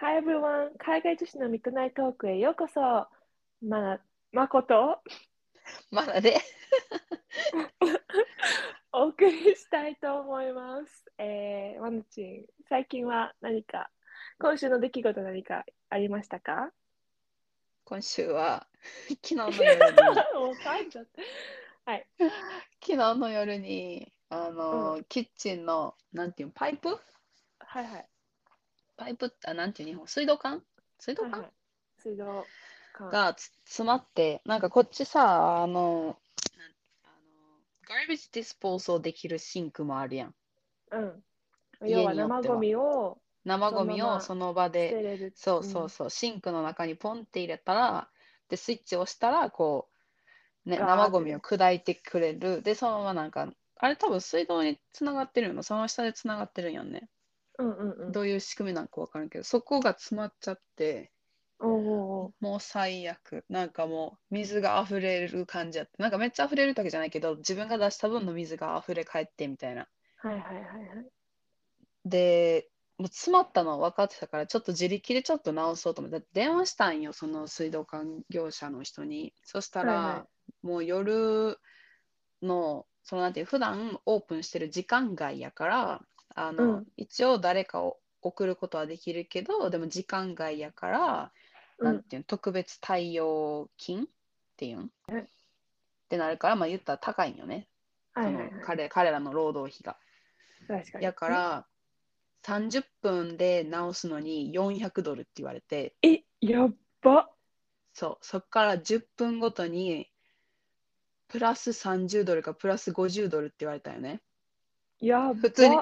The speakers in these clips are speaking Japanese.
Hi everyone! 海外女子のミッドナイトトークへようこそ。まな、まこと？まだで。お送りしたいと思います。えー、まなちん、最近は何か、今週の出来事何かありましたか？今週は 昨日の夜にもう噛んじゃって。はい。昨日の夜にあの、キッチンのなんていうのパイプ？はいはい。パイプってあなんていう日本水道管？水道管、はいはい、水道管。がつ詰まってなんかこっちさあのあの garbage dispose できるシンクもあるやん。うん。要は生ゴミを生ゴミをその場捨で。そうそうそう、シンクの中にポンって入れたらでスイッチを押したらこう、ね、生ゴミを砕いてくれる。でそのままなんかあれ多分水道につながってるのその下でつながってるんやんね、うんうんうん。どういう仕組みなんか分からんけどそこが詰まっちゃってもう最悪。なんかもう水が溢れる感じやって。なんかめっちゃ溢れるわけじゃないけど自分が出した分の水が溢れ返ってみたいな。はいはいはいはい。でもう詰まったの分かってたからちょっと自力でちょっと直そうと思って。電話したんよその水道管業者の人に。そしたら、はいはもう夜のそのなんていう普段オープンしてる時間外やからあの、うん一応誰かを送ることはできるけどでも時間外やから、うんなんていうの特別対応金っていうん、はいってなるからまあ言ったら高いんよね、はいはいはいその彼彼らの労働費が。確かに。やから30分で直すのに400ドルって言われてえ、やっば。そうそこから10分ごとにプラス30ドルかプラス50ドルって言われたよねやっば。普通に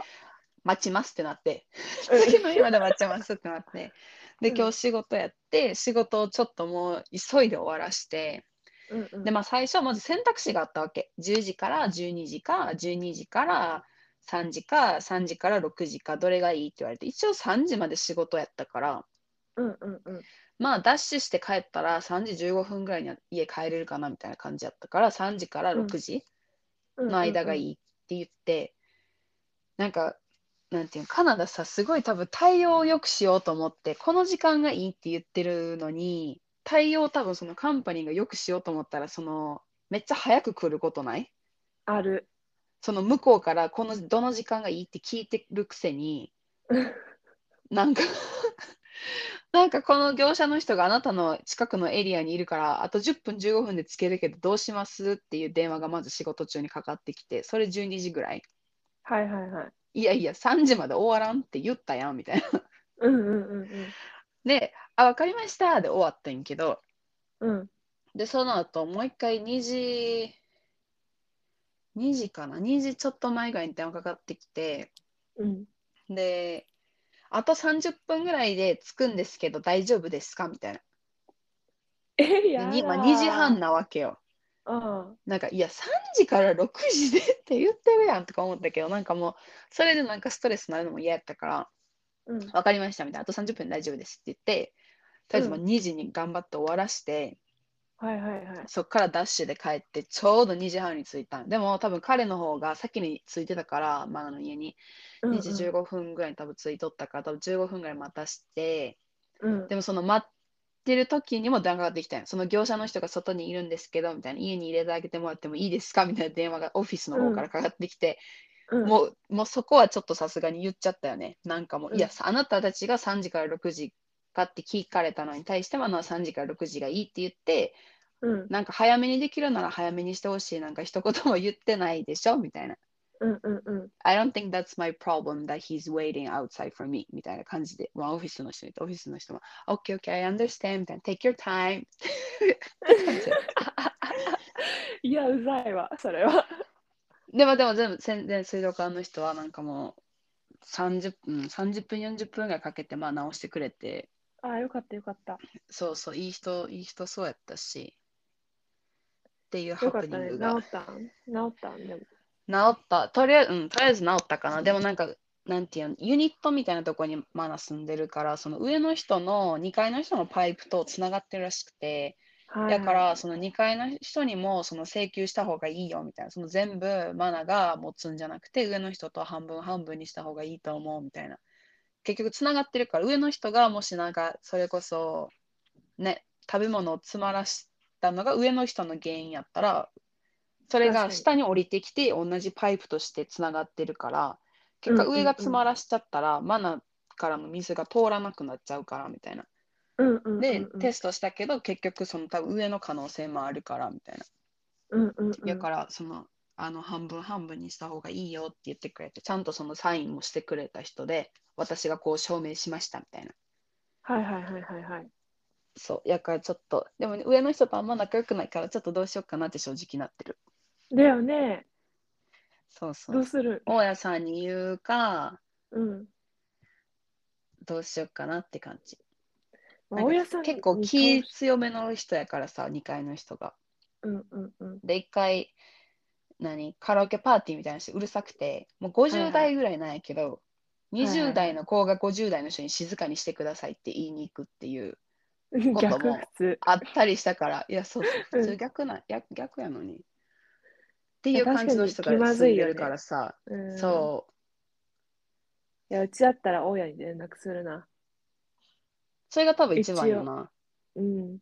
待ちますってなって。うん。次の日まで待ちますってなって。でうん。今日仕事やって仕事をちょっともう急いで終わらして。うんうん。でまあ最初はまず選択肢があったわけ。10時から12時か12時から3時か3時から6時かどれがいいって言われて。一応3時まで仕事やったから。うんうんうん。まあダッシュして帰ったら3時15分ぐらいには家帰れるかなみたいな感じやったから3時から6時うん。の間がいい。いって言って、なんかなんていうのカナダさすごい多分対応を良くしようと思ってこの時間がいいって言ってるのに対応多分そのカンパニーが良くしようと思ったらそのめっちゃ早く来ることない？ある。その向こうからこのどの時間がいいって聞いてるくせに なんか なんかこの業者の人があなたの近くのエリアにいるからあと10分15分でつけるけどどうします？っていう電話がまず仕事中にかかってきてそれ12時ぐらいはいはいはい。いやいや3時まで終わらんって言ったやんみたいなうんうんうんであ分かりましたで終わったんやけどうん。うん。でその後もう一回2時2時かな？2時ちょっと前ぐらいに電話かかってきてうん。で、あと30分ぐらいで着くんですけど大丈夫ですか？みたいな。え、でやだにまあ、2時半。なわけよ。うん。なんか、いや、3時から6時でって言ってるやんとか思ったけど、なんかもう、それでなんかストレスになるのも嫌やったから、うん。わかりましたみたいな。あと30分で大丈夫ですって言って、とりあえずまあう2時に頑張って終わらして、はいはいはい。そっからダッシュで帰って、ちょうど2時半に着いたん。でも多分彼の方が先に着いてたから、マナの家に。うんうん2時15分ぐらいに多分着いとったから、多分15分ぐらい待たして、うん。でもその待ってる時にも電話がかかってきたんよ。その業者の人が外にいるんですけどみたいな。家に入れてあげてもらってもいいですか？みたいな電話がオフィスの方からかかってきて、うん、もうもうそこはちょっとさすがに言っちゃったよね。なんかもう、うんいやあなたたちが3時から6時かって聞かれたのに対してはまあ3時から6時がいいって言ってうん。なんか早めにできるなら早めにしてほしい。なんか一言も言ってないでしょ？みたいなうんうんうん。I don't think that's my problem that he's waiting outside for me みたいな感じで、まあ、オフィスの人にオフィスの人も OK, OK, I understand みたいな。Take your time. いや、うざいわ、それは。でもでも全部全然水道管の人はなんかもう30分、30分40分ぐらいかけてまあ直してくれて。ああ、よかったよかった。そうそういい人いい人そうやったし。っていうハプニングが。ったん？治ったん？でも。治った。とりあえず、うん、とりあえず治ったかな。でもなんかなんていうのユニットみたいなところにまだ住んでるからその上の人の2階の人のパイプとつながってるらしくてはい。だからその2階の人にもその請求した方がいいよみたいなその全部マナが持つんじゃなくて上の人と半分半分にした方がいいと思うみたいな。結局つながってるから上の人がもしなんかそれこそね食べ物を詰まらしたのが上の人の原因やったらそれが下に降りてきて同じパイプとしてつながってるから結果上が詰まらしちゃったら、マナからの水が通らなくなっちゃうからみたいな。うんうんうんで、うんテストしたけど結局その多分上の可能性もあるからみたいな。うんうんうんだからそのあの半分半分にした方がいいよって言ってくれてちゃんとそのサインもしてくれた人で私がこう証明しましたみたいな。はいはいはいはいはい。そう、やからちょっと、でもね、上の人とあんま仲良くないから、ちょっとどうしようかなって正直なってる。だよね。そうそう。どうする？大家さんに言うか、うん。どうしようかなって感じ。大家さん結構に気強めの人やからさ、2階の人が。うんうんうん。で、1回、何、カラオケパーティーみたいな人うるさくて、もうはいはい50代ぐらいなんやけど、いはい20代の子が50代の人に静かにしてくださいって言いに行くっていう、こと逆も。あったりしたから、いや、そうそう、普通うん逆な、逆逆やのに。っていう感じの人が住んでるからさ、うん、そう。いや、うちだったら大家に連絡するな。それが多分一番よな。うん。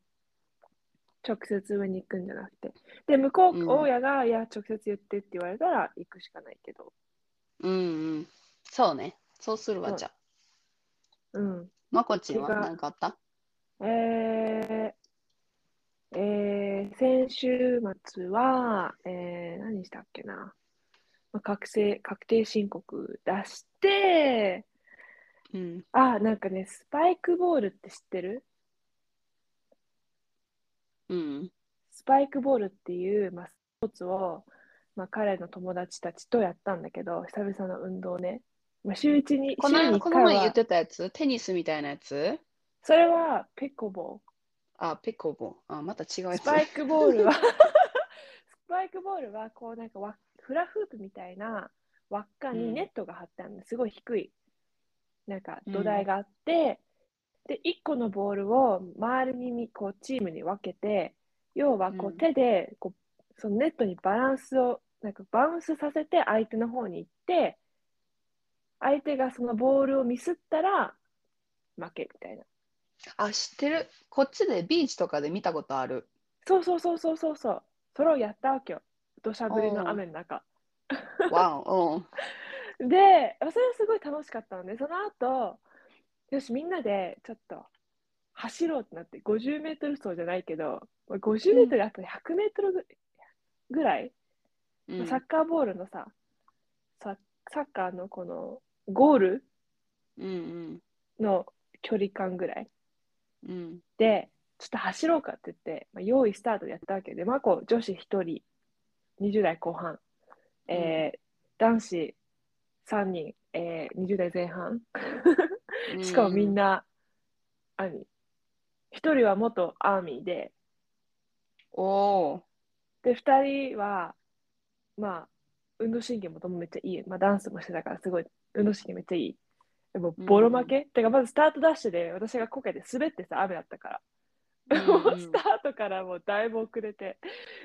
直接上に行くんじゃなくて。で、向こう、うん大家が、いや、直接言ってって言われたら行くしかないけど。うんうん。そうね。そうするわ、うんじゃあ。うん。まこちんは何かあった？えー、えー、先週末は、えー、何したっけな。まあ、確定、確定申告出して、うん。あ、なんかね、スパイクボールって知ってる？うん。スパイクボールっていう、まあ、スポーツを、まあ、彼の友達たちとやったんだけど、久々の運動ね。まあ、週一に、この週に1間この前言ってたやつ？テニスみたいなやつ？それはペコボあ、ペコボ。あ、また違うやー。つス。パイクボールは、スパイクボールは、こうなんかわフラフープみたいな輪っかにネットが張ってあるの、すごい低い、なんか土台があって、で、1個のボールを周りにみこうチームに分けて、要はこううん手でこうそのネットにバランスを、なんかバウンスさせて相手の方に行って、相手がそのボールをミスったら負けみたいな。あ、知ってる。こっちでビーチとかで見たことある。そうそうそうそうそうそう。それをやったわけよ。土砂降りの雨の中。わん。で、それはすごい楽しかったので、その後、よし、みんなでちょっと走ろうってなって、50メートル走じゃないけど、50メートルあと100メートルぐぐらい、うんサッカーボールのさ、ササッカーのこのゴール？うんの距離感ぐらい？うん。うん。で、ちょっと走ろうかって言って、まあ、用意スタートでやったわけで、まこ女子1人、20代後半、えー男子3人、えー20代前半。しかもみんな、何一人は元アーミーで、おおで、二人は、まあ、運動神経もともめっちゃいい。まあ、ダンスもしてたから、すごい、運動神経めっちゃいい。でも、ボロ負け、てか、まずスタートダッシュで、私がこけて滑ってさ、雨だったから。スタートからもうだいぶ遅れて、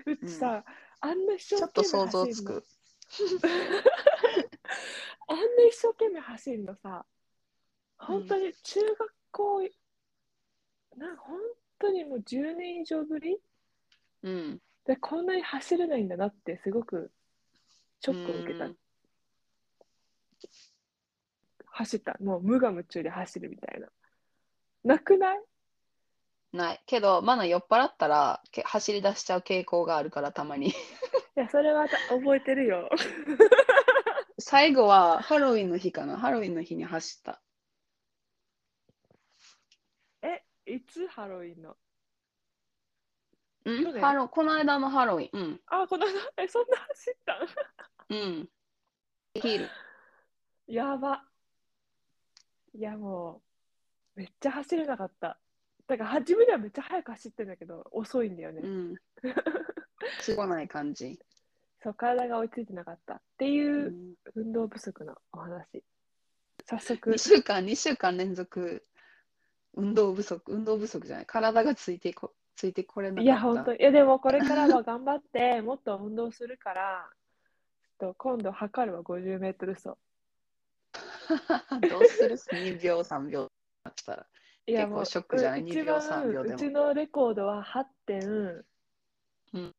うちさ、あんな一生ちょっ懸命と想像走るのつく。あんな一生懸命走るのさ、本当に中学校、なん本当にもう10年以上ぶり？うん。でこんなに走れないんだなってすごくショックを受けた。うん。走った。もう無我夢中で走るみたいな。なくない？ない。けど、まだ酔っ払ったらけ走り出しちゃう傾向があるから、たまに。いや、それはた覚えてるよ。最後はハロウィンの日かな？ハロウィンの日に走った。え、いつハロウィンの？うん？ハロこの間のハロウィン。うん。あ、この間、え、そんな走ったん？うん。できる。やば。いや、もう、めっちゃ走れなかった。だから、初めではめっちゃ速く走ってんだけど、遅いんだよね。うん。つごない感じ。そう、体が追いついてなかったっていううん運動不足のお話。早速2、週間、2週間連続運動不足、運動不足じゃない。体がついてこついてこれなかった。いや、本当に。いや、でもこれからは頑張って、もっと運動するから、と今度測るわ、50メートル走。どうする ?2 秒、3秒だったら。いや結構ショックじゃない？う一2秒番3秒でもうちのレコードは8点、うん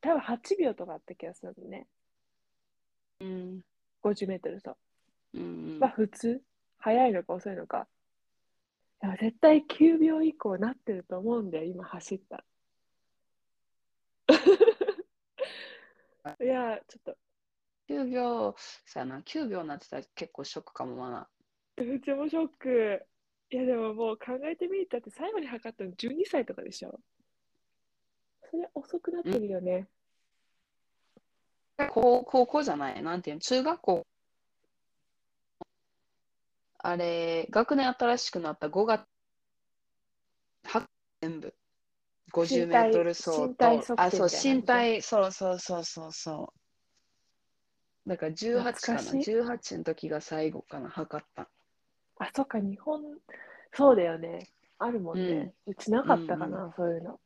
多分8秒とかあった気がするのね。うん。50メートル走。うんまあ普通？早いのか遅いのか。いや絶対9秒以降なってると思うんだよ、今走ったら。いや、ちょっ9秒、そうやな、9秒になってたら結構ショックかもまな。と、うちもショック。いや、でももう考えてみたって最後に測ったの12歳とかでしょ。それ遅くなってるよね。高高校じゃない、なんていうの、中学校。あれ、学年新しくなった5月、は全部。50メートル走と、あ、そう、身体、そうそうそうそうそう。だから18かな、懐かしい18の時が最後かな、測った。あ、そっか、日本、そうだよね。あるもんね。うちなかったかな、そういうの。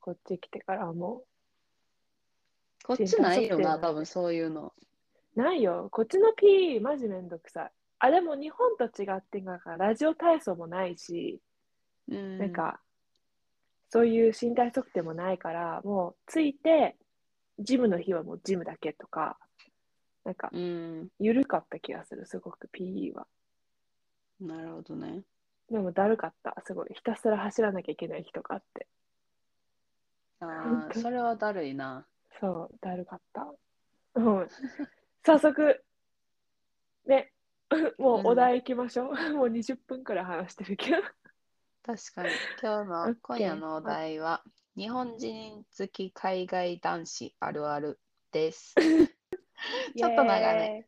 こっち来てからはもこっちないよな、多分そういうの。う。ないよ。こっちの P、マジめんどくさい。あ、でも日本と違ってなんか、ラジオ体操もないし、うん、なんか、そういう身体測定もないから、もうついて、ジムの日はもうジムだけとか、なんか、うん、緩かった気がする、すごく PE は。なるほどね。でもだるかった、すごい。ひたすら走らなきゃいけない日とかあって。ああ、それはだるいな。そう、だるかった。うん。早速、ね、もうお題行きましょう。もう20分くらい話してるけど。確かに。今日の、今夜のお題は、日本人好き海外男子あるあるです。ちょっと長め。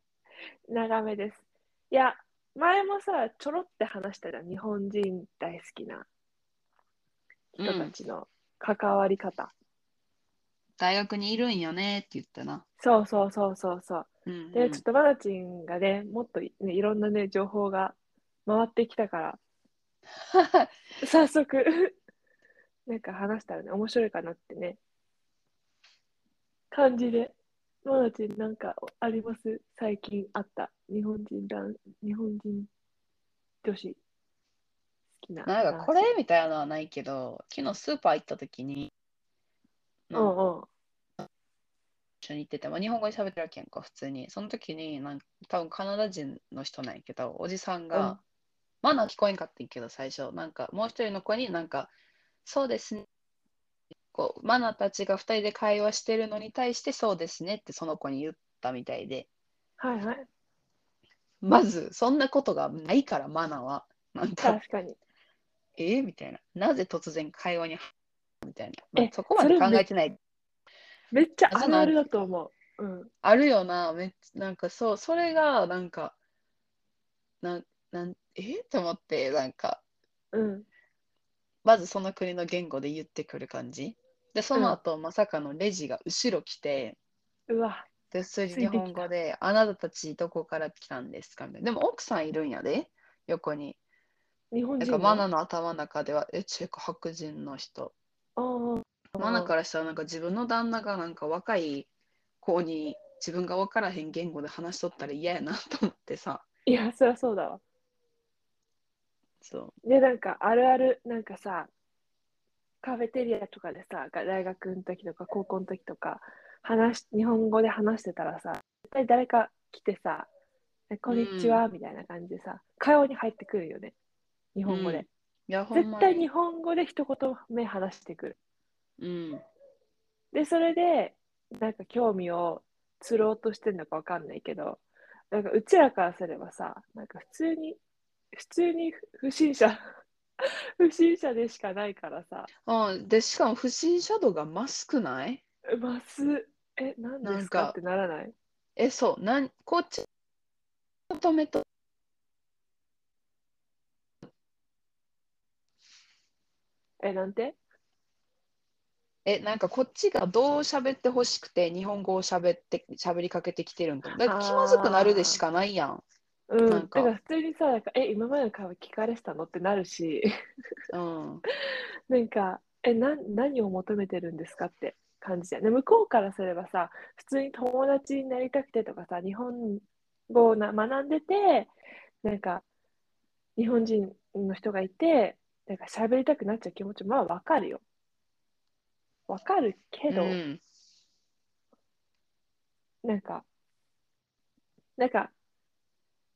長めです。いや、前もさ、ちょろって話したじゃん。日本人大好きな人たちの関わり方。大学にいるんよねって言ったな。そうそうそうそうそう。うん、で、ちょっとマナチンがね、もっと、ね、いろんなね、情報が回ってきたから、早速なんか話したらね、面白いかなってね、感じで、マナチンなんかあります？最近あった？日本人男、日本人女子好きななんかこれみたいなのはないけど、昨日スーパー行った時に、うなんうん。一緒に行ってて、まあ、日本語で喋ってるわけやんか、普通に。その時に、なんか多分カナダ人の人なんやけど、おじさんが、うんまだ聞こえんかったんやけど、最初。なんか、もう一人の子になんか、そうですね。こう、マナたちが二人で会話してるのに対して、そうですねってその子に言ったみたいで、はいはい。まず、そんなことがないから、マナは。なんか、確かに。えーみたいな。なぜ突然会話にみたいな。まあえそこまで考えてない。めっちゃあるあるだと思う。うん。あるよな、めなんかそう、それが、なんか、なん、なん、えって思って、なんか、うん。まずその国の言語で言ってくる感じ。で、その後、まさかのレジが後ろ来て、うわ、で、普通に日本語で、あなたたちどこから来たんですか？みたいな。でも奥さんいるんやで、横に。日本なんかマナの頭の中では、え、チェコ白人の人。あーマナからしたら、なんか自分の旦那がなんか若い子に自分が分からへん言語で話しとったら嫌やなと思ってさ。いや、そりゃそうだわ。そう。で、なんか、あるある、なんかさ、カフェテリアとかでさ、が大学の時とか高校の時とか、話し、日本語で話してたらさ、絶対誰か来てさ、えこんにちは、みたいな感じでさ、会話に入ってくるよね。日本語で。うん絶対に日本語で一言目話してくる。うん。で、それで、なんか興味を釣ろうとしてるのかわかんないけど、なんかうちらからすればさ、なんか普通に、普通に不審者、不審者でしかないからさ、うん、で、しかも不審者度が増すくない？ます、え、何でなんかすかってならない？え、そう、なん、こっち、求めと、え、なんて？え、なんかこっちがどう喋ってほしくて、日本語を喋って、喋りかけてきてるんか。だから気まずくなるでしかないやん。うん、なんかだから普通にさ、なんかえ、今までの会話聞かれてたの？ってなるし、うん。なんか、え、な、何を求めてるんですかって感じじゃん。で、向こうからすればさ、普通に友達になりたくてとかさ、日本語をな学んでて、なんか、日本人の人がいて、なんか喋りたくなっちゃう気持ち、まあわかるよ。わかるけど、うん。なんか、なんか、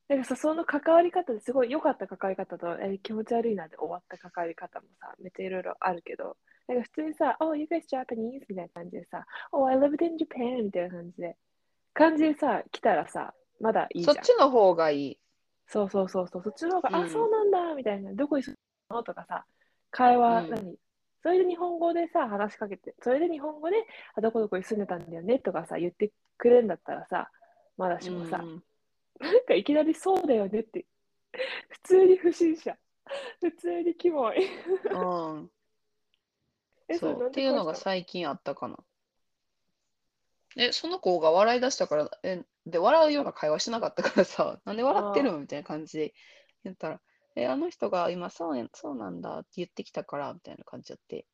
なんかさ、その関わり方ですごい良かった関わり方と、えー気持ち悪いなって終わった関わり方もさ、めっちゃいろいろあるけど、なんか普通にさ、Oh, you guys Japanese? みたいな感じでさ、Oh, I lived in Japan? みたいな感じで、感じでさ、来たらさ、まだいいじゃん。そっちの方がいい。そうそうそうそう、そっちの方が、うんあ、そうなんだ、みたいな、どこに住むの？とかさ、会話、うん何？それで日本語でさ、話しかけて、それで日本語で、あ、どこどこに住んでたんだよね？とかさ、言ってくれるんだったらさ、まだしもさ、うんなんかいきなりそうだよねって、普通に不審者、普通にキモい。うん。えそう。っていうのが最近あったかな。え、その子が笑い出したから、え、で、笑うような会話しなかったからさ、なんで笑ってるのみたいな感じで言ったら、え、あの人が今、そうや、そうなんだって言ってきたから、みたいな感じやって。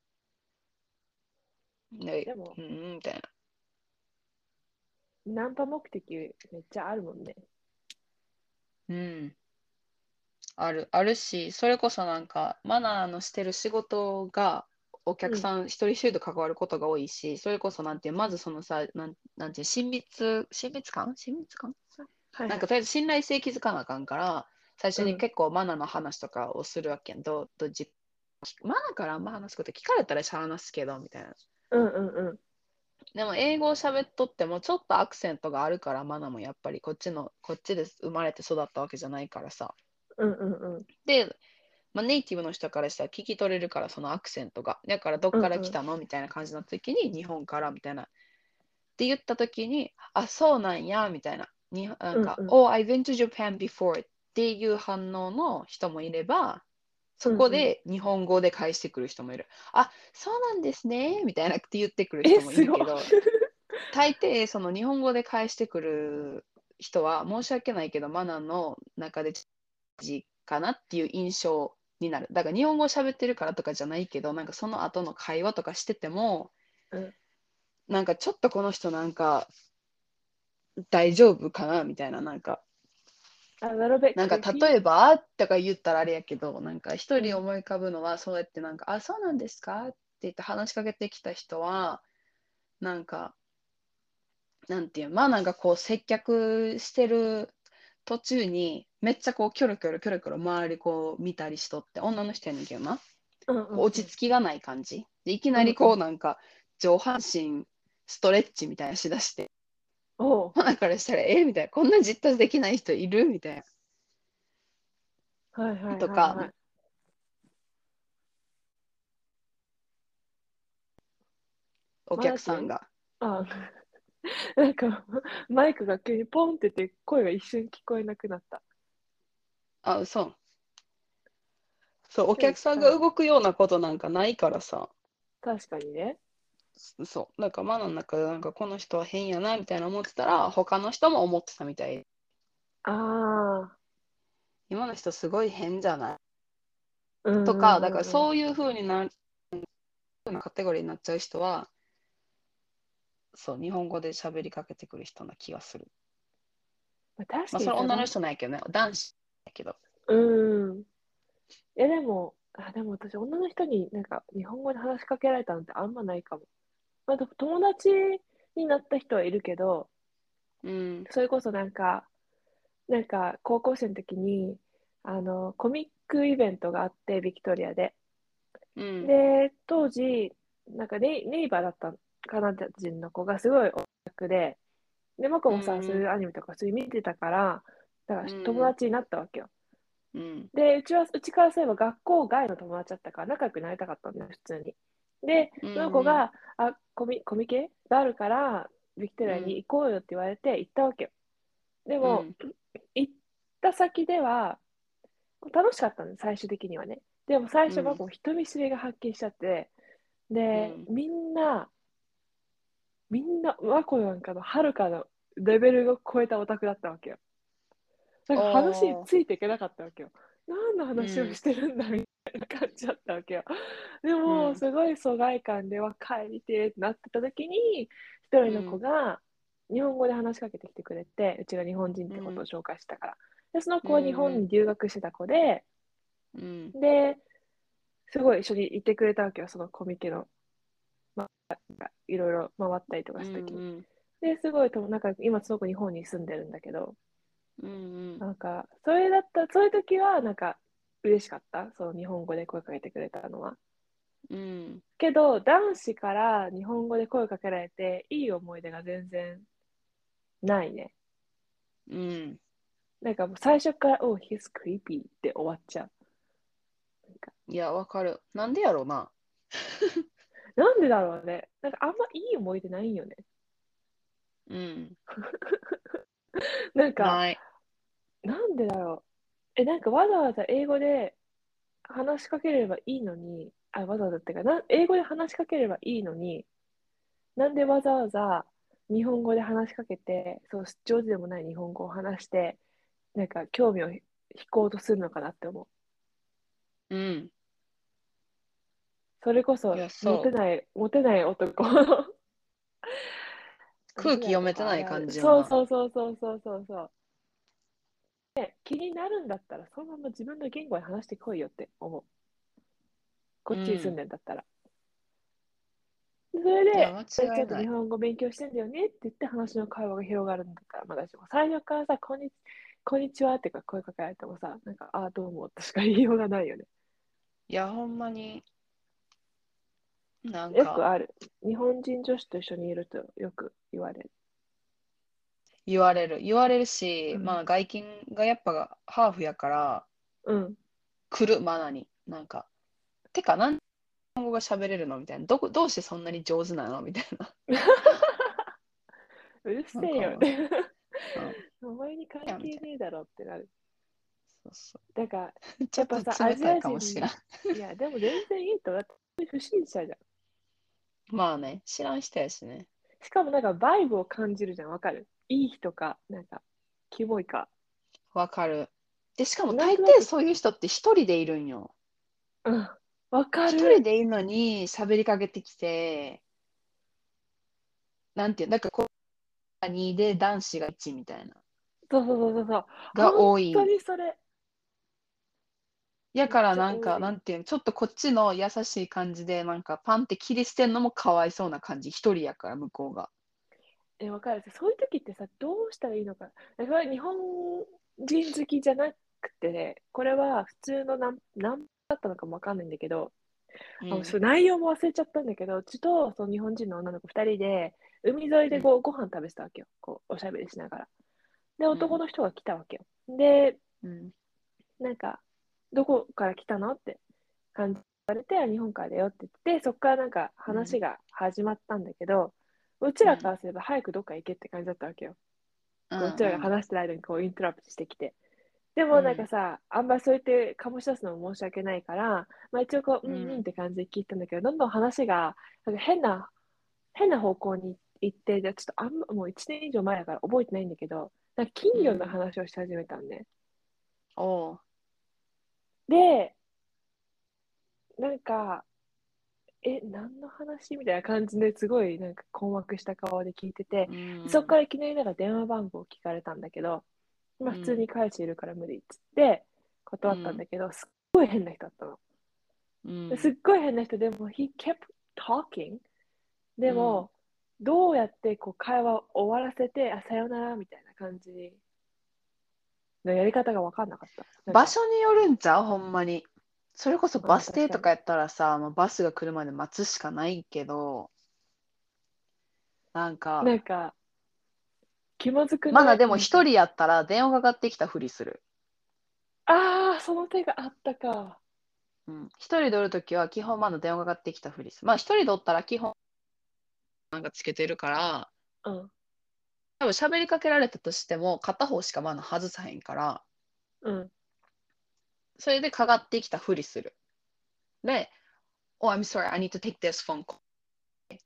で、でもうんうん、みたいな。ナンパ目的めっちゃあるもんね。うん。ある、あるし、それこそなんか、マナーのしてる仕事が、お客さん一人一人と関わることが多いし、それこそなんていう、まずそのさ、なん、なんていう、親密、親密感？親密感？はい、なんか、とりあえず信頼性築かなあかんから、最初うんに結構マナーの話とかをするわけやんど、とじマナーからあんま話すこと聞かれたらしゃあなすけど、みたいな。うんうんうん。でも英語を喋っとってもちょっとアクセントがあるからマナもやっぱりこっちのこっちで生まれて育ったわけじゃないからさ。うんうんうん。で、まあ、ネイティブの人からしたら聞き取れるからそのアクセントが。だからどっから来たのみたいな感じの時に日本からみたいな。って言った時にあそうなんやみたいな。になんか、うんうん。Oh I've been to Japan before っていう反応の人もいればそこで日本語で返してくる人もいる。あ、そうなんですね、みたいなって言ってくるえ、人もいるけど大抵その日本語で返してくる人は申し訳ないけどマナーの中で字かなっていう印象になる。だから日本語喋ってるからとかじゃないけど、なんかその後の会話とかしてても、うんなんかちょっとこの人なんか大丈夫かなみたいな、なんか、あ、なんか例えば？あとか言ったらあれやけど、なんか一人思い浮かぶのは、そうやってなんか、あ、そうなんですか？って言って話しかけてきた人は、なんか、なんていうまあなんかこう接客してる途中にめっちゃこうキョロキョロキョロキョロ周りこう見たりしとって女の人やねんけどな。うんうんうん。落ち着きがない感じ。でいきなりこうなんか上半身ストレッチみたいなしだしておうだからしたらえみたいな。こんなじっとできない人いる？みたいな。はいはいはいはい。とか。お客さんが。あ、なんか、マイクが急にポンってて、声が一瞬聞こえなくなった。あ嘘そうお客さんが動くようなことなんかないからさ。確かにね。そう。だから、マナの中で、なんか、この人は変やな、みたいな思ってたら、他の人も思ってたみたい。あ今の人すごい変じゃない？あ。うんとか、だからうそういう風になる、カテゴリーになっちゃう人は、そう、日本語で喋りかけてくる人な気がする。んうん。確まあ、かにそれ女のさ人ないけどね、男子だけど。うん。いや、でも、あ、でも私、女の人になんか日本語で話しかけられたのってあんまないかも。まあ、友達になった人はいるけど、うん。それこそなんか、なんか高校生の時に、あの、コミックイベントがあって、ビクトリアで。うん。で、当時、なんかネイ、バーだったカナダ人の子がすごいオタクで、で、マコもさ、うんそういうアニメとかそういう見てたから、だからうん友達になったわけよ。うん。で、うちは、うちからすれば学校外の友達だったから仲良くなりたかったんだよ、普通に。で、そうんの子が、あ、コミ、コミケがあるから、ビクトリアに行こうよって言われて行ったわけよ。でも、うん行った先では、楽しかったの、最終的にはね。でも最初はこう人見知りが発見しちゃって、で、うみんな、みんな、和子なんかのはるかのレベルを超えたオタクだったわけよ。なんか話についていけなかったわけよ。何の話をしてるんだみたいな感じだったわけよ。でうも、んすごい疎外感では帰りてえってなってた時に、一人の子が、日本語で話しかけてきてくれて、うちが日本人ってことを紹介したから。で、その子は日本に留学してた子で、うん。で、すごい一緒に行ってくれたわけよ、そのコミケの。まあ、いろいろ回ったりとかした時に。うんで、すごいとも、なんか今その子日本に住んでるんだけど、うんうんなんか、それだった、そういう時は、なんか、嬉しかった？その日本語で声かけてくれたのは。うんけど、男子から日本語で声かけられて、いい思い出が全然ないね。うんなんかもう最初から、oh, he's creepy って終わっちゃう。いや、わかる。なんでやろうな。なんでだろうね。なんかあんまいい思い出ないんよね。うん。なんか。なんでだろう。え、なんかわざわざ英語で話しかければいいのに、あ、わざわざってかな、英語で話しかければいいのに、なんでわざわざ日本語で話しかけて、そう、上手でもない日本語を話して、なんか興味を引こうとするのかなって思う。うん。それこそ、いやそうモテない、モテない男。空気読めてない感じそうそうそうそうそうそうそう。で気になるんだったら、そのまま自分の言語で話してこいよって思う。こっちに住んでんだったら。それでちょっと日本語勉強してんだよねって言って話の会話が広がるんだったらまだしも、最初からさ、こんにこんにちはってか声かけられてもさ、なんか、ああ、どうもとしか言いようがないよね。いや、ほんまに。なんよくか、ある。日本人女子と一緒にいるとよく言われる。言われる。言われるし、うんまあ、外見がやっぱハーフやから、うん。来る、マナに。なんか、てか、なんで日本語が喋れるのみたいな。どこ、どうしてそんなに上手なの？みたいな。うるせえよって。お前に関係ねえだろってなる。そうそだから、う。ちょっとやっぱさ、たいかもしれん。いや、でも全然いいと。だって不審者じゃん。まあね、知らん人やしね。しかもなんかバイブを感じるじゃん。わかる？いい人か、なんか、キモいか。わかる。で、しかも大抵そういう人って一人でいるんよ。うん。わか一人る。でいるのに喋りかけてきて、なんていう、なんかこう、2で男子が1みたいな。そうそうそうそうそう。が多い本当にそれ。やからなんか、なんていうの、ちょっとこっちの優しい感じで、なんかパンって切り捨てんのもかわいそうな感じ。一人やから、向こうが。え、わかる。そういう時ってさ、どうしたらいいのか。だから日本人好きじゃなくてね、これは普通のなん何だったのかもわかんないんだけど、うんあそう内容も忘れちゃったんだけど、うちとその日本人の女の子2人で、海沿いでご,、ご飯食べてたわけよ。こう、おしゃべりしながら。で、男の人が来たわけよ。で、うんなんか、どこから来たのって感じられて、あ日本からだよって言って、そこからなんか話が始まったんだけど、うちらからすれば早くどっか行けって感じだったわけよ。こううちらが話してる間にこうイントラプトしてきて。でもなんかさ、あんまりそう言って醸し出すのも申し訳ないから、まあ一応こう、うんうんうんって感じで聞いたんだけど、どんどん話がなんか変な、変な方向に行って、でちょっとあんま、もう1年以上前だから覚えてないんだけど、なんか金魚の話をし始めたんね。おうで、なんか、え、何の話？みたいな感じですごいなんか困惑した顔で聞いてて、うんそこからいきなりなんか電話番号を聞かれたんだけど、まあうん普通に彼氏いるから無理っつって断ったんだけど、すっごい変な人だったの。うんですっごい変な人でも、he kept talking. でも、どうやってこう会話を終わらせて、あ、さよならみたいな感じのやり方が分かんなかった。場所によるんちゃう？ほんまに。それこそうんバス停とかやったらさ、もうバスが来るまで待つしかないけど、なんか、なんか、気まずくない？まだでも一人やったら電話かかってきたふりする。ああ、その手があったか。うん、一人でおるときは基本まだ電話かかってきたふりする。まあ一人でおったら基本なんかつけてるから、うん。多分喋りかけられたとしても片方しかまだ外さへんから、うん。それでかかってきたふりする。で、Oh, I'm sorry, I need to take this phone call.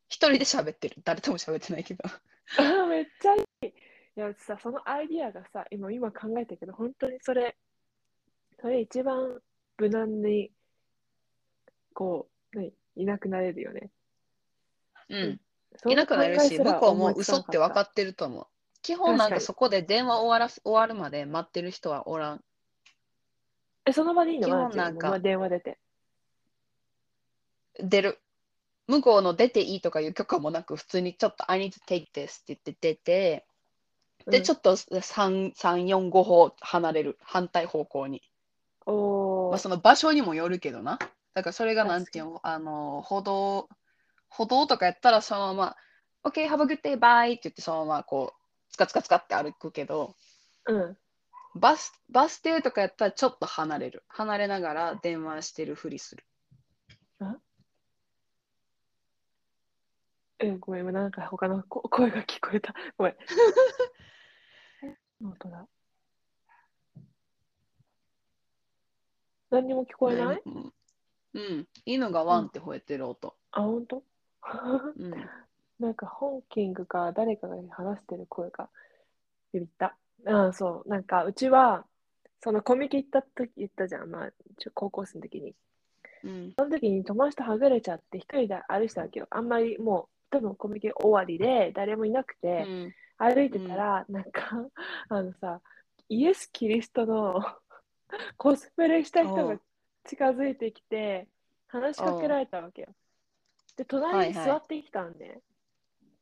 一人で喋ってる。誰とも喋ってないけど。あーめっちゃいい。いやさ、そのアイディアがさ、今、今考えたけど、本当にそれ、それ一番無難に、こう、何いなくなれるよね。うん。いなくなるし、向こうも嘘って分かっってると思う。基本なんかそこで電話終わらす終わるまで待ってる人はおらん。え、その場でいいの？基本なんか電話出て。出る。向こうの出ていいとかいう許可もなく、普通にちょっと I need to take this って言って出て、で、ちょっっと3、3、4、5歩離れる。反対方向に。と、おーまあ、その場所にもよるけどな。だからそれがなんていうの、あの、歩道、歩道とかやったらそのまま、OK, have a good day, bye って言ってそのままこう、つかつかつかって歩くけど、うん。バス、バス停とかやったらちょっと離れる。離れながら電話してるふりする。え、ごめん、今なんか他のこ声が聞こえた。ごめん。え何の音だ何にも聞こえない、うん、うん。犬がワンって吠えてる音。あ、本当？うん。なんかホーキングか誰かが話してる声がビビった。あそう。なんかうちは、そのコミケ行った時言ったじゃん。まあ、ちょ高校生の時に。うん。その時に友達とはぐれちゃって一人で歩いてたわけよ。あんまりもう、多分コミケ終わりで誰もいなくうて、ん。歩いてたら、なんか、あのさ、イエス・キリストの コスプレした人が近づいてきて、話しかけられたわけよ。で、隣に座ってきたんで、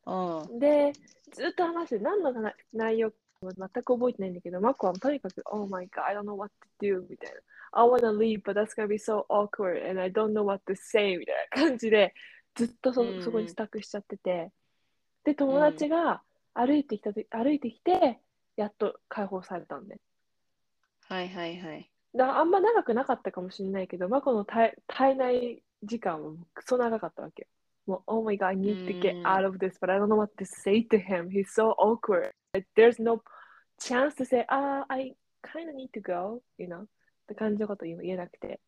うん。で、ずっと話して、何の話内容か全く覚えてないんだけど、マコはとにかく、Oh my god, I don't know what to do みたいな。I wanna leave, but that's gonna be so awkward and I don't know what to say みたいな感じで、ずっとそ,、そこに支度しちゃってて、で、友達が歩いてきたと、歩いてきて、やっと解放されたんで。はいはいはい。だあんま長くなかったかもしれないけど、マコの体体内時間はクソ長かったわけよ。もう、Oh my god, I need to get うん out of this, but I don't know what to say to him. He's so awkward. There's no chance to say, ah, I kind of need to go, you know? って感じのこと言えなくて。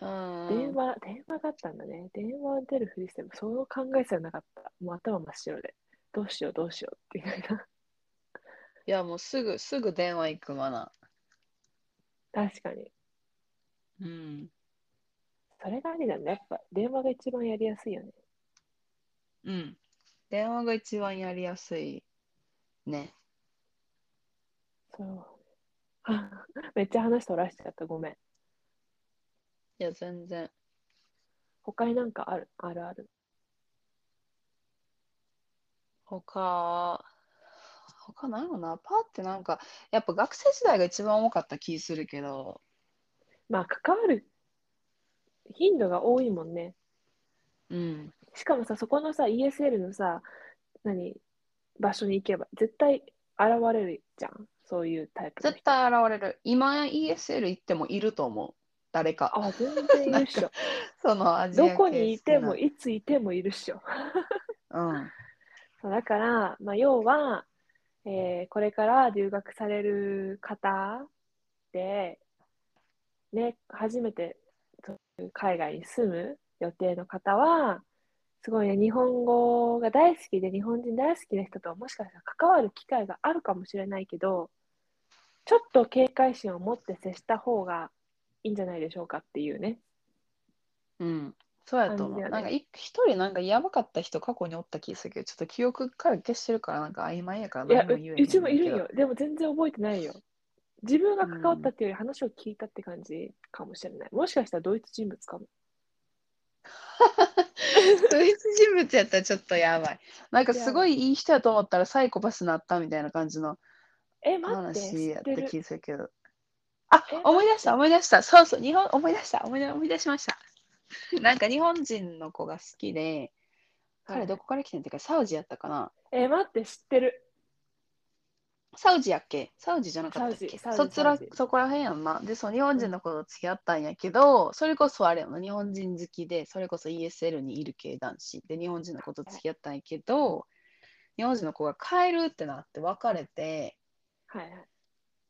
うん。電話、電話があったんだね。電話出るふりしても、その考えさえなかった。もう頭真っ白で。どうしよう、どうしようっていう。いや、もうすぐ、すぐ電話行くわな。確かに。うん。それがありだね。やっぱ電話が一番やりやすいよね。うん。電話が一番やりやすいね。そう。めっちゃ話とらしちゃった。ごめん。いや、全然。他になんかある？あるある？他、他なんやろな。パーってなんか、やっぱ学生時代が一番多かった気するけど、まあ、関わる頻度が多いもんね。うん。しかもさ、そこのさ、ESL のさ、何、場所に行けば、絶対現れるじゃん。そういうタイプ。絶対現れる。今 ESL 行ってもいると思う。誰か。あ、全然いるっしょ。そのどこにいても、系いついてもいるっしょ。好きなそうだから、まあ、要は、えーこれから留学される方で、ね、初めて海外に住む予定の方は、すごいね、日本語が大好きで、日本人大好きな人とはもしかしたら関わる機会があるかもしれないけど、ちょっと警戒心を持って接した方がいいんじゃないでしょうかっていうね。うん。うん。そうやと思う。ねなんかい一人なんかやばかった人過去におった気するけど、ちょっと記憶から消してるからなんか曖昧やから何も言えへんうちもいるよ。でも全然覚えてないよ。自分が関わったっていうより話を聞いたって感じかもしれない。もしかしたら同一人物かも。けど。同一人物やったらちょっとやばい。なんかすごいいい人やと思ったらサイコパスになったみたいな感じのえ、待って、話。やった気するけど。あえ、思い出した、思い出した。そうそう、日本、思い出した、思い出思い出しました。なんか日本人の子が好きで、彼どこから来てんっていうか、サウジやったかな。え、待って、知ってる。サウジやっけ？サウジじゃなかったっけ？そっちらそこら辺やんな。で、そう、日本人の子と付き合ったんやけど、それこそあれやな、日本人好きで、それこそ ESL にいる系男子で、日本人の子と付き合ったんやけど、日本人の子が帰るってなって別れて、はいはい。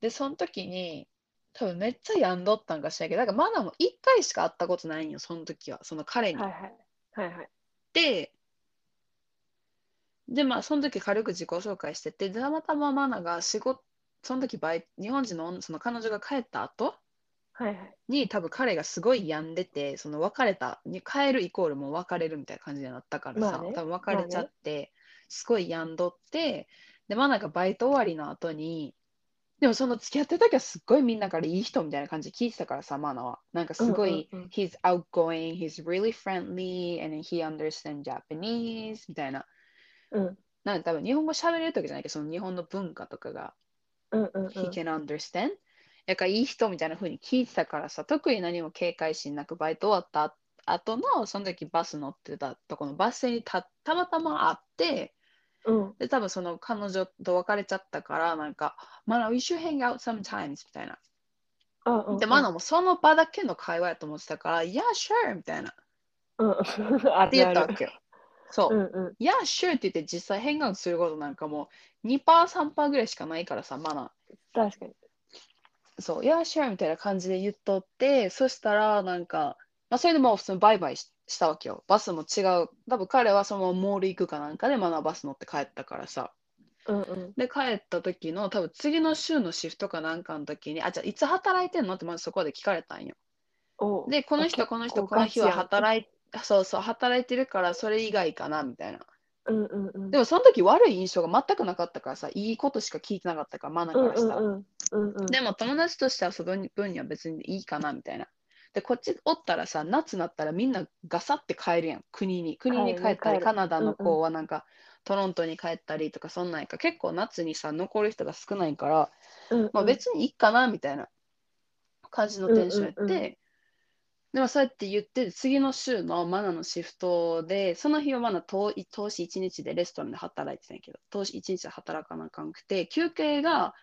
で、その時に、多分めっちゃ病んどったんかしらんけど、だからまだも1回しか会ったことないんよ、その時は、その彼に。はいはい。はいはい。で、で、まあ、その時軽く自己紹介してて、でたまたまマナが仕事、その時バイ、日本人の女その彼女が帰った後はいはい。に多分彼がすごい病んでて、その別れた、に帰るイコールもう別れるみたいな感じになったからさ、まあね多分別れちゃって、すごい病んどって、で、まあなんかバイト終わりの後に、でもその付き合ってる時はすっごいみんなからいい人みたいな感じで聞いてたからさ、マナは。なんかすごい、うんうんうん he's outgoing, he's really friendly, and he understands Japanese みたいな。うん。なんか多分日本語喋れる時じゃないけど、その日本の文化とかがうんうんうん。he can understand。やからいい人みたいな風に聞いてたからさ、特に何も警戒心なくバイト終わった後の、その時バス乗ってたとこのバス停にたたまたま会って、うん。で、多分その彼女と別れちゃったから、なんか、マナ、we should hang out sometimes みたいな。あうん。で、マナもその場だけの会話やと思ってたから、yeah, sure みたいな。っうん。あて言。ったわけよ。そうう。んうん。yeah, sure って言って実際変顔することなんかもう2%、3%ぐらいしかないからさ、マナ。確かに。そう、いや、シェアみたいな感じで言っとって、そしたら、なんか、まあ、それでもう普通にバイバイししたわけよ。バスも違う。多分彼はそのモール行くかなんかで、まだバス乗って帰ったからさ。うんうん。で、帰った時の、多分次の週のシフトかなんかの時に、あ、じゃあいつ働いてんの？ってまずそこで聞かれたんよ。で、この人、あこの人、この日は働いそうそう、働いてるからそれ以外かな、みたいな。うんうんうん。でもその時悪い印象が全くなかったからさ、いいことしか聞いてなかったから、マナうんからしたら。うんうん。うんうん。でも友達として遊ぶ分には別にいいかなみたいな。で、こっちおったらさ、夏になったらみんなガサって帰るやん、国に。国に帰ったり、カナダのうん子はなんか、トロントに帰ったりとか、そんなんやから、結構夏にさ、残る人が少ないから、うんうん、まあ、別にいいかなみたいな感じのテンションやって、うんうんうんでもそうやって言って、次の週のマナのシフトで、その日はマナ投投資1日でレストランで働いてたんやけど、投資1日で働かなあかんくて、休憩が、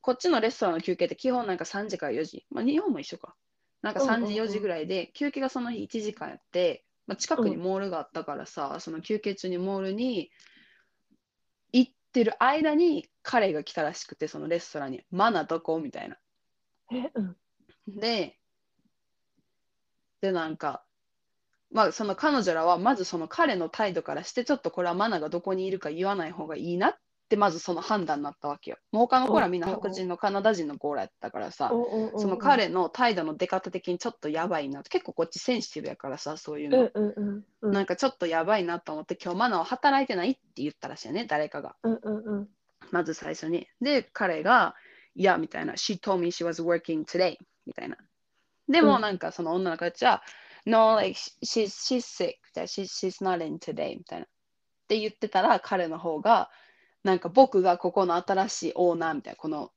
こっちのレストランの休憩って基本なんか3時から4時。まあ日本も一緒か。なんか3時、うんうんうん4時ぐらいで、休憩がその日1時間やって、まあ、近くにモールがあったからさ、その休憩中にモールに行ってる間に彼が来たらしくて、そのレストランに、マナどこ？みたいな。え、うん。で、で、なんか、まあ、その彼女らは、まずその彼の態度からして、ちょっとこれはマナがどこにいるか言わない方がいいなって、まずその判断になったわけよ。もう他の子らみんな白人のカナダ人の子らやったからさ、その彼の態度の出方的にちょっとやばいな結構こっちセンシティブやからさ、そういうの。うんうんうんうん。なんかちょっとやばいなと思って、今日マナは働いてないって言ったらしいよね、誰かが。うんうんうん。まず最初に。で、彼が、いや、みたいな、She told me she was working today, みたいな。でも、うんなんかその女の子たちは、No, like, she's, she's sick, みたいな she's, she's not in today, みたいな。って言ってたら、彼の方が、なんか僕がここの新しいオーナーみたいな、この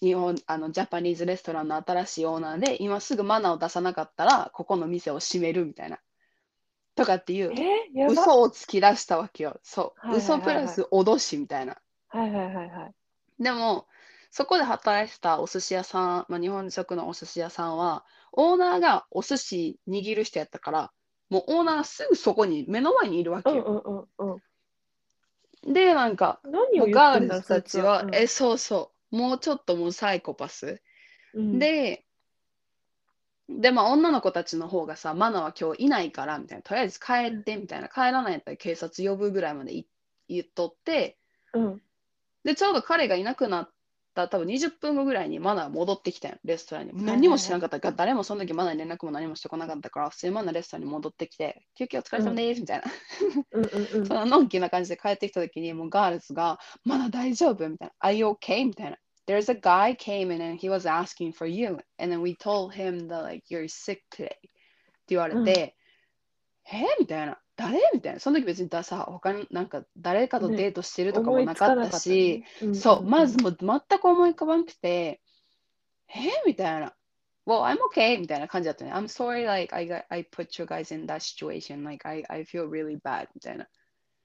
日本、あの、ジャパニーズレストランの新しいオーナーで、今すぐマナーを出さなかったら、ここの店を閉めるみたいな。とかっていう、え、嘘をつき出したわけよ。そう。はいはいはいはい嘘プラス脅しみたいな。はいはいはいはい。でも、そこで働いてたお寿司屋さん、まあ、日本食のお寿司屋さんは、オーナーがお寿司握る人やったから、もうオーナーがすぐそこに、目の前にいるわけうんうよ。んうんうん。で、なんか、何をガールズたちは、そいつえ、そうそう、もうちょっともうサイコパス。うん、で、で、まあ、女の子たちの方がさ、マナは今日いないから、みたいな、とりあえず帰って、みたいな、帰らないやったら警察呼ぶぐらいまでい言っとって、うん、で、ちょうど彼がいなくなった多分20分後ぐらいにマナー戻ってきたよ、レストランに。はい何もしなかったから、誰もその時マナーに連絡も何もしてこなかったから、普通にマナーレストランに戻ってきて、休憩お疲れ様です、みたいな。うんうんうん そののんきな感じで帰ってきた時に、もうガールズが、マナー大丈夫？みたいな。Are you okay? みたいな。There's a guy came in and he was asking for you. And then we told him that like you're sick today. って言われて、え？みたいな。誰？みたいな。その時別にださ、他になんか誰かとデートしてるとかもなかったし、そう、まずんもう全く思い浮かばなくて、え？みたいな。Well, I'm okay みたいな感じだったね。I'm sorry, like, I, got, I put you guys in that situation. Like, I, I feel really bad みたいな。っ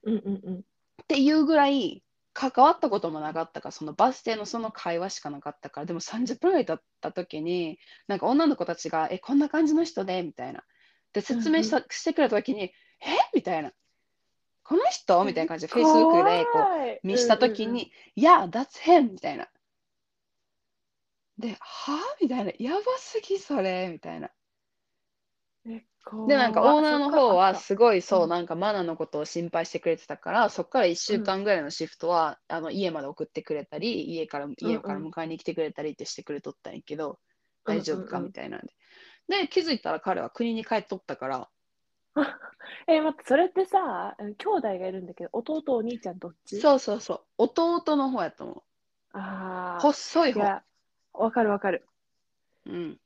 うんうんうんていうぐらい、関わったこともなかったから、そのバス停のその会話しかなかったから、でも30分ぐらい経った時に、なんか女の子たちが、え、こんな感じの人で？みたいな。で、説明した、してくれた時に、え？みたいな。この人？みたいな感じで、Facebook でこう、見したときに、いや、that's him! みたいな。で、はみたいな。やばすぎ、それ。みたいな。で、なんかオーナーの方はすごいそうう、ん。なんかマナのことを心配してくれてたから、そこから1週間ぐらいのシフトは、あの家まで送ってくれたり、家から家から迎えに来てくれたりってしてくれとったんやけど、大丈夫か？みたいなんで。で、気づいたら彼は国に帰っとったから、え、待って、それってさ、兄弟がいるんだけど、弟、お兄ちゃんどっち？そうそうそう、弟の方やと思う。ああ、細い方。いや、わかるわかる。うん。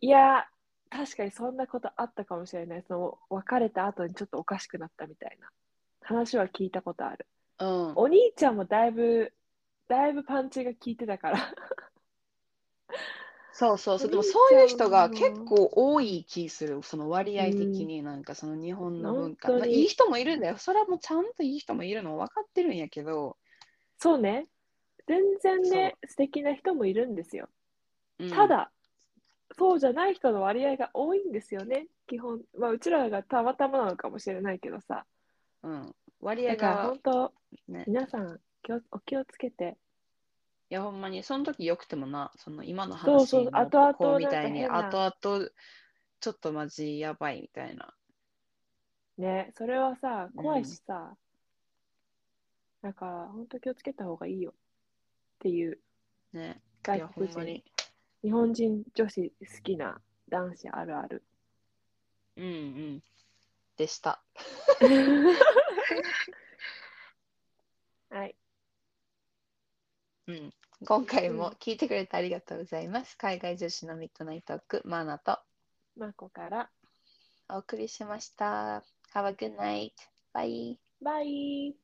いや、確かにそんなことあったかもしれない。その別れた後にちょっとおかしくなったみたいな話は聞いたことある。うん。お兄ちゃんもだいぶ、だいぶパンチが効いてたから。そうそうそう。でもそういう人がも結構多い気する。その割合的になんかその日本の文化。まあ、いい人もいるんだよ。それはもうちゃんといい人もいるの分かってるんやけど。そうね。全然ね、素敵な人もいるんですよ。うんた、だ、そうじゃない人の割合が多いんですよね。基本。まあ、うちらがたまたまなのかもしれないけどさ。うん、割合が本当、ね。皆さんお気をつけて。いやほんまにその時よくてもな、その今のそうそう話の後々みたいになんか後々ちょっとマジやばいみたいな。ね、それはさ、うん怖いしさ。だから、本当気をつけた方がいいよ。っていう、ね。い外やほ国人んまに。、日本人女子好きな男子あるある。うんうん。でした。はい。うん。今回も聞いてくれてありがとうございます。海外女子のミッドナイトーク、マナとマコから、お送りしました。Have a good night. Bye. バイ